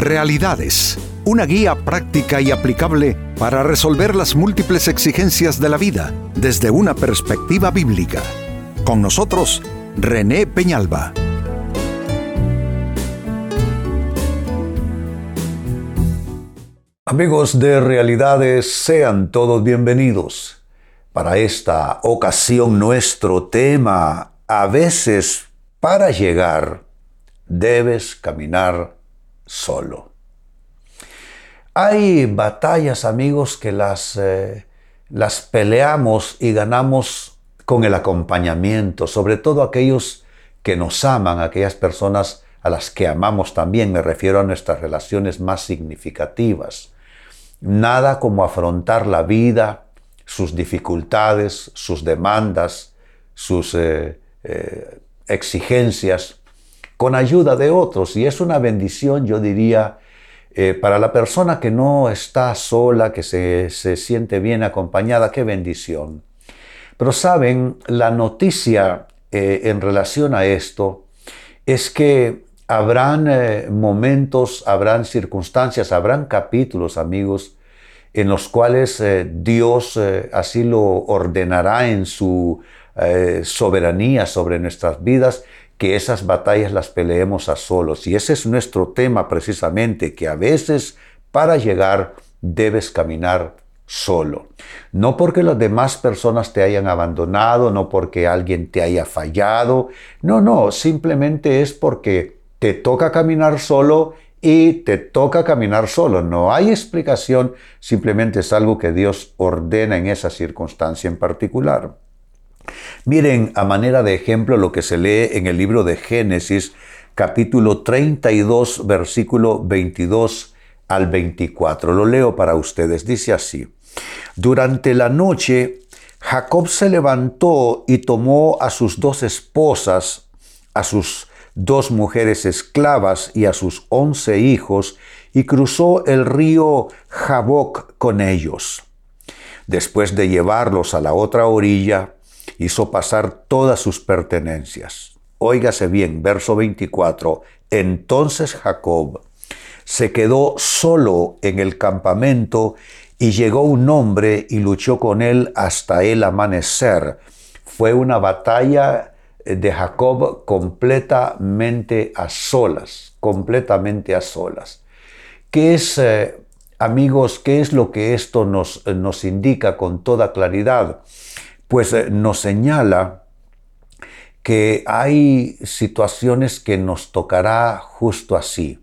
Realidades, una guía práctica y aplicable para resolver las múltiples exigencias de la vida desde una perspectiva bíblica. Con nosotros, René Peñalba. Amigos de Realidades, sean todos bienvenidos. Para esta ocasión nuestro tema, a veces para llegar, debes caminar solo. Hay batallas, amigos, que las, eh, las peleamos y ganamos con el acompañamiento, sobre todo aquellos que nos aman, aquellas personas a las que amamos también, me refiero a nuestras relaciones más significativas. Nada como afrontar la vida, sus dificultades, sus demandas, sus eh, eh, exigencias, con ayuda de otros. Y es una bendición, yo diría, eh, para la persona que no está sola, que se, se siente bien acompañada, qué bendición. Pero saben, la noticia en relación a esto es que habrán eh, momentos, habrán circunstancias, habrán capítulos, amigos, en los cuales eh, Dios eh, así lo ordenará en su soberanía sobre nuestras vidas, que esas batallas las peleemos a solos. Y ese es nuestro tema precisamente, que a veces para llegar debes caminar solo. No porque las demás personas te hayan abandonado, no porque alguien te haya fallado, no, no, simplemente es porque te toca caminar solo y te toca caminar solo. No hay explicación, simplemente es algo que Dios ordena en esa circunstancia en particular. Miren a manera de ejemplo lo que se lee en el libro de Génesis, capítulo 32, versículo 22 al 24. Lo leo para ustedes. Dice así, durante la noche, Jacob se levantó y tomó a sus dos esposas, a sus dos mujeres esclavas y a sus once hijos, y cruzó el río Jaboc con ellos. Después de llevarlos a la otra orilla, hizo pasar todas sus pertenencias. Óigase bien, verso 24. Entonces Jacob se quedó solo en el campamento y llegó un hombre y luchó con él hasta el amanecer. Fue una batalla de Jacob completamente a solas, completamente a solas. ¿Qué es, eh, amigos, qué es lo que esto nos, nos indica con toda claridad? Pues eh, nos señala que hay situaciones que nos tocará justo así.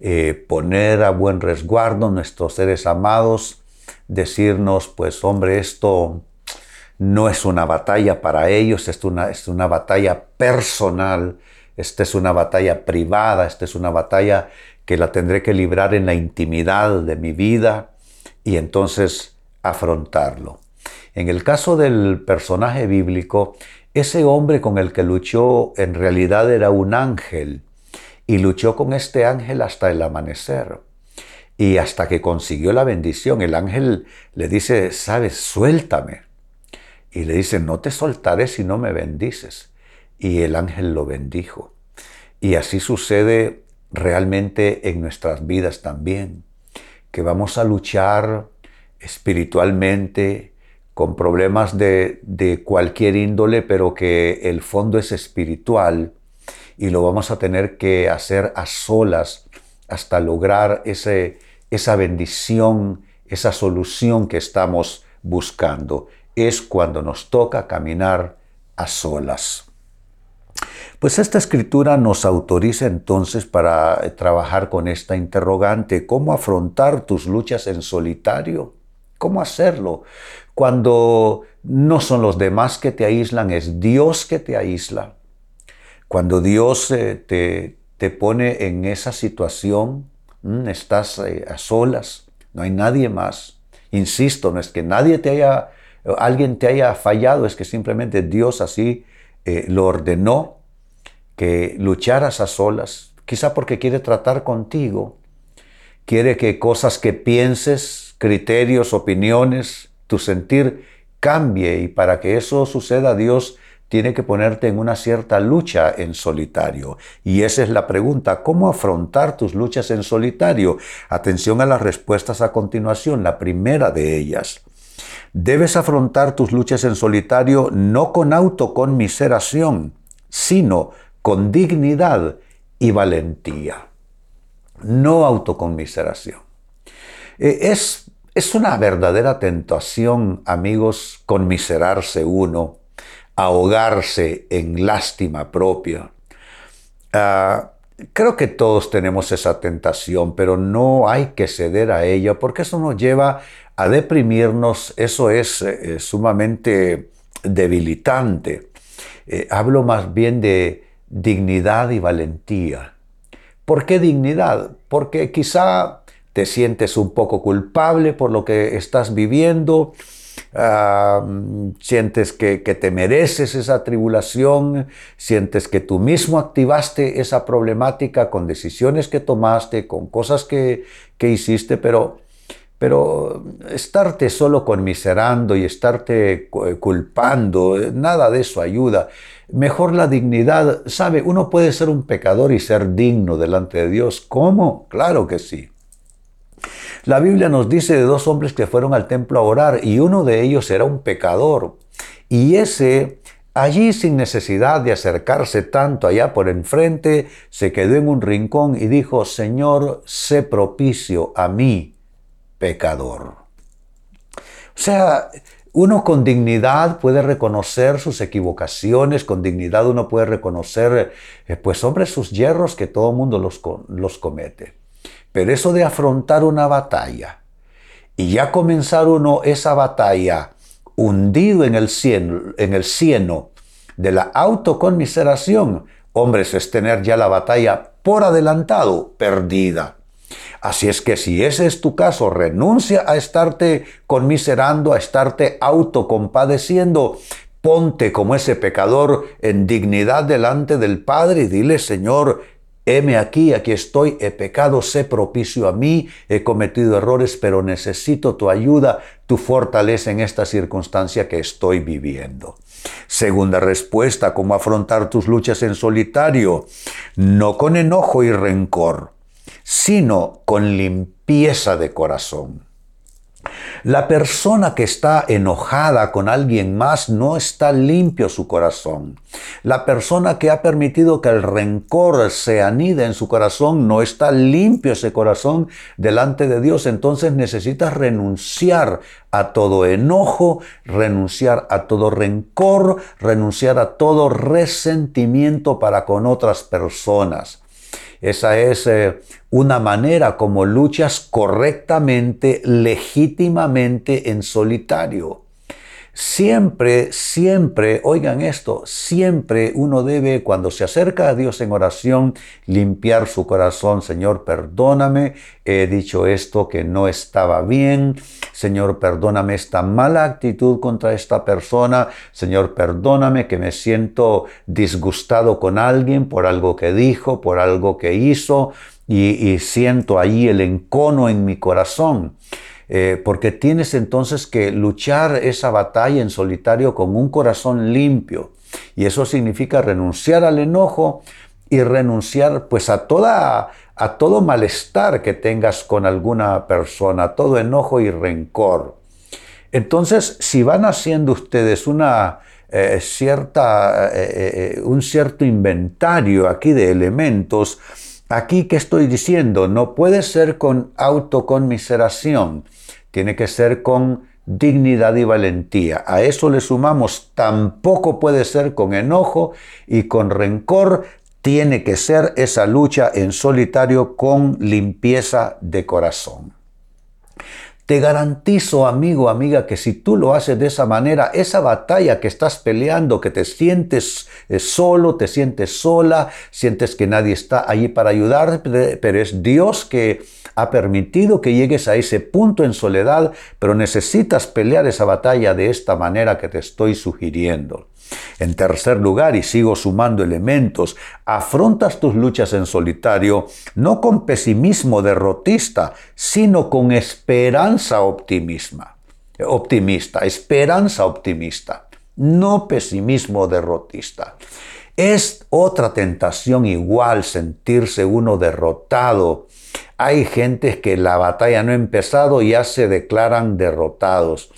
Eh, poner a buen resguardo nuestros seres amados, decirnos, pues hombre, esto no es una batalla para ellos, es una, es una batalla personal, esta es una batalla privada, esta es una batalla que la tendré que librar en la intimidad de mi vida y entonces afrontarlo. En el caso del personaje bíblico, ese hombre con el que luchó en realidad era un ángel y luchó con este ángel hasta el amanecer. Y hasta que consiguió la bendición, el ángel le dice, sabes, suéltame y le dice, no te soltaré si no me bendices. Y el ángel lo bendijo. Y así sucede realmente en nuestras vidas también, que vamos a luchar espiritualmente con problemas de, cualquier índole, pero que el fondo es espiritual y lo vamos a tener que hacer a solas hasta lograr ese, esa bendición, esa solución que estamos buscando es cuando nos toca caminar a solas. Pues esta escritura nos autoriza entonces para trabajar con esta interrogante, ¿cómo afrontar tus luchas en solitario? ¿Cómo hacerlo? Cuando no son los demás que te aíslan, es Dios que te aísla. Cuando Dios eh, te, te, pone en esa situación, mm, estás eh, a solas, no hay nadie más. Insisto, no es que nadie te haya alguien te haya fallado, es que simplemente Dios así eh, lo ordenó, que lucharas a solas, quizá porque quiere tratar contigo, quiere que cosas que pienses, criterios, opiniones, tu sentir cambie y para que eso suceda Dios tiene que ponerte en una cierta lucha en solitario. Y esa es la pregunta, ¿cómo afrontar tus luchas en solitario? Atención a las respuestas a continuación, la primera de ellas. Debes afrontar tus luchas en solitario no con autoconmiseración, sino con dignidad y valentía. No autoconmiseración. Eh, es, es una verdadera tentación, amigos, conmiserarse uno, ahogarse en lástima propia. Ah, creo que todos tenemos esa tentación, pero no hay que ceder a ella porque eso nos lleva a deprimirnos, eso es eh, sumamente debilitante. Eh, hablo más bien de dignidad y valentía. ¿Por qué dignidad? Porque quizá te sientes un poco culpable por lo que estás viviendo, sientes que, te mereces esa tribulación, sientes que tú mismo activaste esa problemática con decisiones que tomaste, con cosas que, que hiciste, pero pero estarte solo conmiserando y estarte culpando, nada de eso ayuda. Mejor la dignidad, ¿sabe? Uno puede ser un pecador y ser digno delante de Dios. ¿Cómo? Claro que sí. La Biblia nos dice de dos hombres que fueron al templo a orar y uno de ellos era un pecador. Y ese, allí sin necesidad de acercarse tanto allá por enfrente, se quedó en un rincón y dijo, Señor, sé propicio a mí, pecador. O sea, uno con dignidad puede reconocer sus equivocaciones, con dignidad uno puede reconocer, eh, pues hombre, sus hierros que todo mundo los, los comete. Pero eso de afrontar una batalla y ya comenzar uno esa batalla hundido en el cieno, de la autoconmiseración, hombre, es tener ya la batalla por adelantado perdida. Así es que si ese es tu caso, renuncia a estarte conmiserando, a estarte autocompadeciendo. Ponte como ese pecador en dignidad delante del Padre y dile, Señor, heme aquí, aquí estoy, he pecado, sé propicio a mí, he cometido errores, pero necesito tu ayuda, tu fortaleza en esta circunstancia que estoy viviendo. Segunda respuesta, cómo afrontar tus luchas en solitario, no con enojo y rencor sino con limpieza de corazón. La persona que está enojada con alguien más no está limpio su corazón. La persona que ha permitido que el rencor se anide en su corazón no está limpio ese corazón delante de Dios. Entonces necesitas renunciar a todo enojo, renunciar a todo rencor, renunciar a todo resentimiento para con otras personas. Esa es eh, una manera como luchas correctamente, legítimamente en solitario. Siempre, siempre, oigan esto, siempre uno debe, cuando se acerca a Dios en oración, limpiar su corazón. Señor, perdóname, he dicho esto que no estaba bien. Señor, perdóname esta mala actitud contra esta persona. Señor, perdóname que me siento disgustado con alguien por algo que dijo, por algo que hizo, y, siento allí el encono en mi corazón. Eh, porque tienes entonces que luchar esa batalla en solitario con un corazón limpio. Y eso significa renunciar al enojo y renunciar pues a toda a todo malestar que tengas con alguna persona, todo enojo y rencor. Entonces, si van haciendo ustedes una eh, cierta, eh, un cierto inventario aquí de elementos, aquí que estoy diciendo, no puede ser con autoconmiseración, tiene que ser con dignidad y valentía. A eso le sumamos, tampoco puede ser con enojo y con rencor, tiene que ser esa lucha en solitario con limpieza de corazón. Te garantizo, amigo, amiga, que si tú lo haces de esa manera, esa batalla que estás peleando, que te sientes eh, solo, te sientes sola, sientes que nadie está allí para ayudarte, pero es Dios que ha permitido que llegues a ese punto en soledad, pero necesitas pelear esa batalla de esta manera que te estoy sugiriendo. En tercer lugar, y sigo sumando elementos, afrontas tus luchas en solitario no con pesimismo derrotista, sino con esperanza optimista. Optimista, esperanza optimista. no pesimismo derrotista. Es otra tentación igual sentirse uno derrotado. Hay gente que la batalla no ha empezado y ya se declaran derrotados.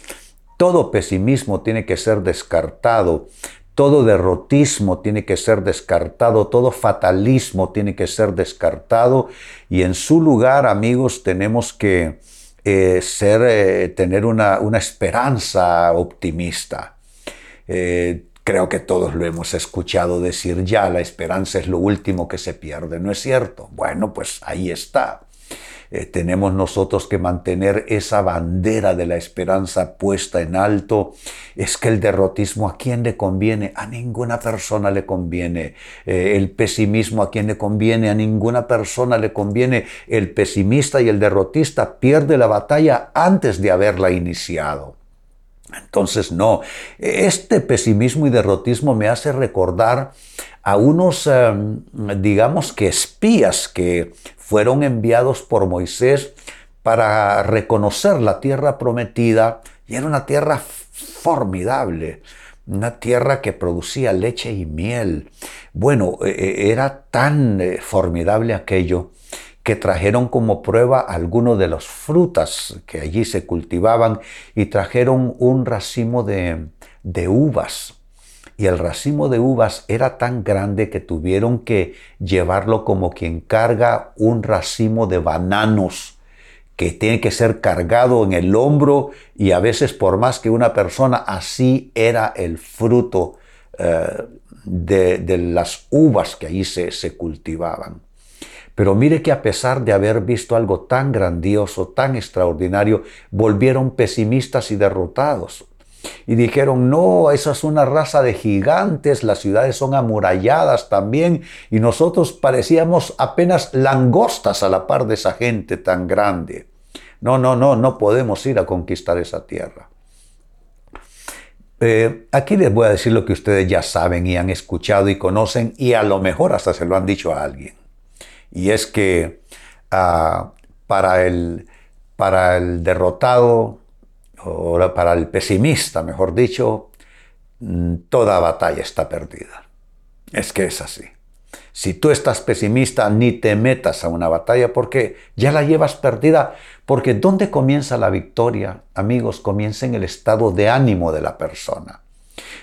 Todo pesimismo tiene que ser descartado. Todo derrotismo tiene que ser descartado, todo fatalismo tiene que ser descartado y en su lugar, amigos, tenemos que eh, ser, eh, tener una, esperanza optimista. Eh, creo que todos lo hemos escuchado decir ya, la esperanza es lo último que se pierde, ¿no es cierto? Bueno, pues ahí está. Eh, tenemos nosotros que mantener esa bandera de la esperanza puesta en alto. Es que el derrotismo a quién le conviene? A ninguna persona le conviene. Eh, el pesimismo a quién le conviene? A ninguna persona le conviene. El pesimista y el derrotista pierde la batalla antes de haberla iniciado. Entonces, no, este pesimismo y derrotismo me hace recordar a unos, em, digamos que espías que fueron enviados por Moisés para reconocer la tierra prometida y era una tierra formidable, una tierra que producía leche y miel. Bueno, e, e, era tan eh, formidable aquello que trajeron como prueba algunos de las frutas que allí se cultivaban y trajeron un racimo de, de uvas y el racimo de uvas era tan grande que tuvieron que llevarlo como quien carga un racimo de bananos que tiene que ser cargado en el hombro y a veces por más que una persona, así era el fruto eh, de, las uvas que allí se, se cultivaban. Pero mire que a pesar de haber visto algo tan grandioso, tan extraordinario, volvieron pesimistas y derrotados y dijeron, no, esa es una raza de gigantes, las ciudades son amuralladas también, y nosotros parecíamos apenas langostas a la par de esa gente tan grande. No, no, no, no podemos ir a conquistar esa tierra. Eh, aquí les voy a decir lo que ustedes ya saben y han escuchado y conocen y a lo mejor hasta se lo han dicho a alguien. Y es que ah, para, el, para el derrotado o para el pesimista, mejor dicho, mm, toda batalla está perdida. Es que es así. Si tú estás pesimista, ni te metas a una batalla porque ya la llevas perdida. Porque ¿dónde comienza la victoria? Amigos, comienza en el estado de ánimo de la persona.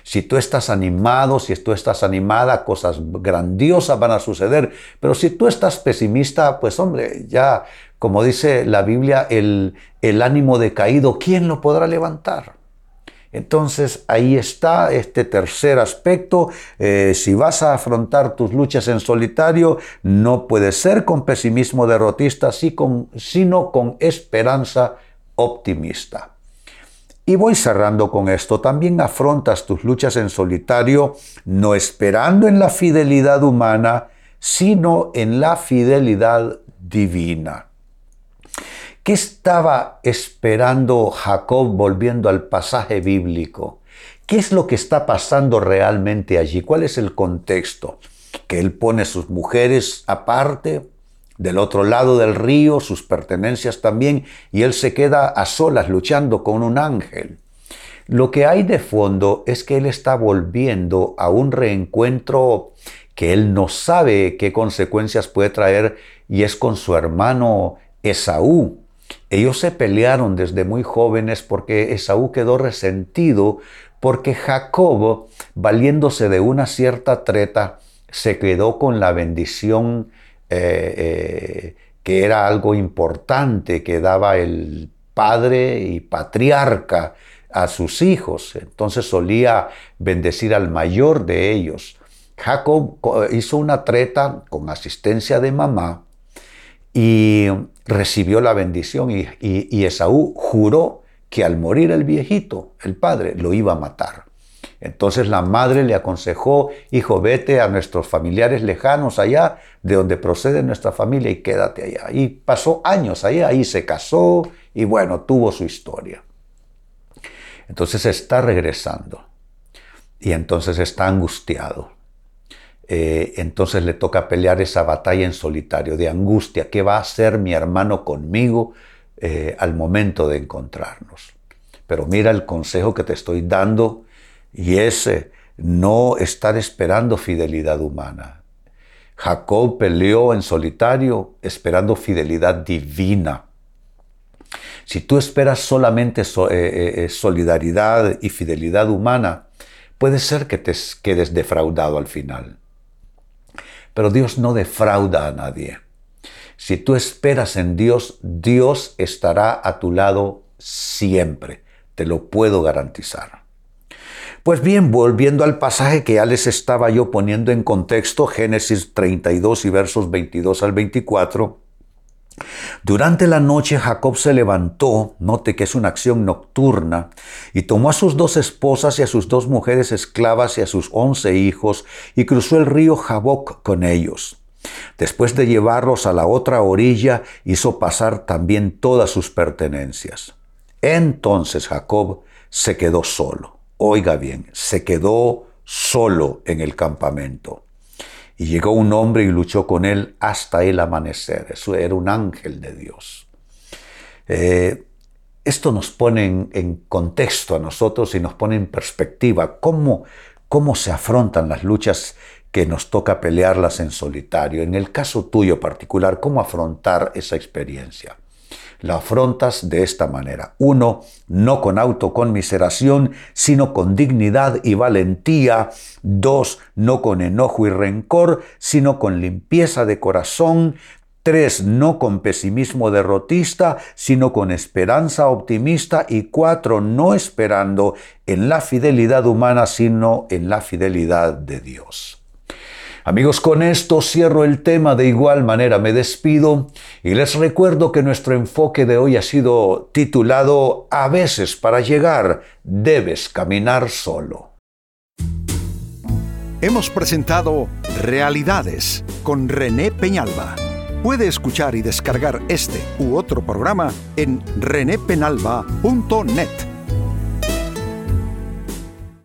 Si tú estás animado, si tú estás animada, cosas grandiosas van a suceder. Pero si tú estás pesimista, pues hombre, ya como dice la Biblia, el, el ánimo decaído, ¿quién lo podrá levantar? Entonces ahí está este tercer aspecto. Eh, si vas a afrontar tus luchas en solitario, no puede ser con pesimismo derrotista, sino con esperanza optimista. Y voy cerrando con esto. También afrontas tus luchas en solitario, no esperando en la fidelidad humana, sino en la fidelidad divina. ¿Qué estaba esperando Jacob volviendo al pasaje bíblico? ¿Qué es lo que está pasando realmente allí? ¿Cuál es el contexto? Que él pone sus mujeres aparte, del otro lado del río, sus pertenencias también, y él se queda a solas luchando con un ángel. Lo que hay de fondo es que él está volviendo a un reencuentro que él no sabe qué consecuencias puede traer y es con su hermano Esaú. Ellos se pelearon desde muy jóvenes porque Esaú quedó resentido porque Jacob, valiéndose de una cierta treta, se quedó con la bendición eh, eh, que era algo importante que daba el padre y patriarca a sus hijos. Entonces solía bendecir al mayor de ellos. Jacob hizo una treta con asistencia de mamá y recibió la bendición y, Esaú juró que al morir el viejito, el padre, lo iba a matar. Entonces la madre le aconsejó, hijo, vete a nuestros familiares lejanos allá, de donde procede nuestra familia y quédate allá. Y pasó años allá, ahí se casó y bueno, tuvo su historia. Entonces está regresando y entonces está angustiado. Eh, entonces le toca pelear esa batalla en solitario de angustia. ¿Qué va a hacer mi hermano conmigo eh, al momento de encontrarnos? Pero mira el consejo que te estoy dando y es eh, no estar esperando fidelidad humana. Jacob peleó en solitario esperando fidelidad divina. Si tú esperas solamente eh, eh, solidaridad y fidelidad humana, puede ser que te quedes defraudado al final. Pero Dios no defrauda a nadie. Si tú esperas en Dios, Dios estará a tu lado siempre. Te lo puedo garantizar. Pues bien, volviendo al pasaje que ya les estaba yo poniendo en contexto, Génesis 32 y versos 22 al 24, durante la noche Jacob se levantó, note que es una acción nocturna, y tomó a sus dos esposas y a sus dos mujeres esclavas y a sus once hijos, y cruzó el río Jaboc con ellos. Después de llevarlos a la otra orilla, hizo pasar también todas sus pertenencias. Entonces Jacob se quedó solo. Oiga bien, se quedó solo en el campamento. Y llegó un hombre y luchó con él hasta el amanecer. Eso era un ángel de Dios. Eh, esto nos pone en, contexto a nosotros y nos pone en perspectiva cómo, cómo se afrontan las luchas que nos toca pelearlas en solitario. En el caso tuyo particular, ¿cómo afrontar esa experiencia? La afrontas de esta manera. Uno, no con autoconmiseración, sino con dignidad y valentía. Dos, no con enojo y rencor, sino con limpieza de corazón. Tres, no con pesimismo derrotista, sino con esperanza optimista. Y cuatro, no esperando en la fidelidad humana, sino en la fidelidad de Dios. Amigos, con esto cierro el tema, de igual manera me despido y les recuerdo que nuestro enfoque de hoy ha sido titulado A veces para llegar debes caminar solo. Hemos presentado Realidades con René Peñalba. Puede escuchar y descargar este u otro programa en renépenalba.net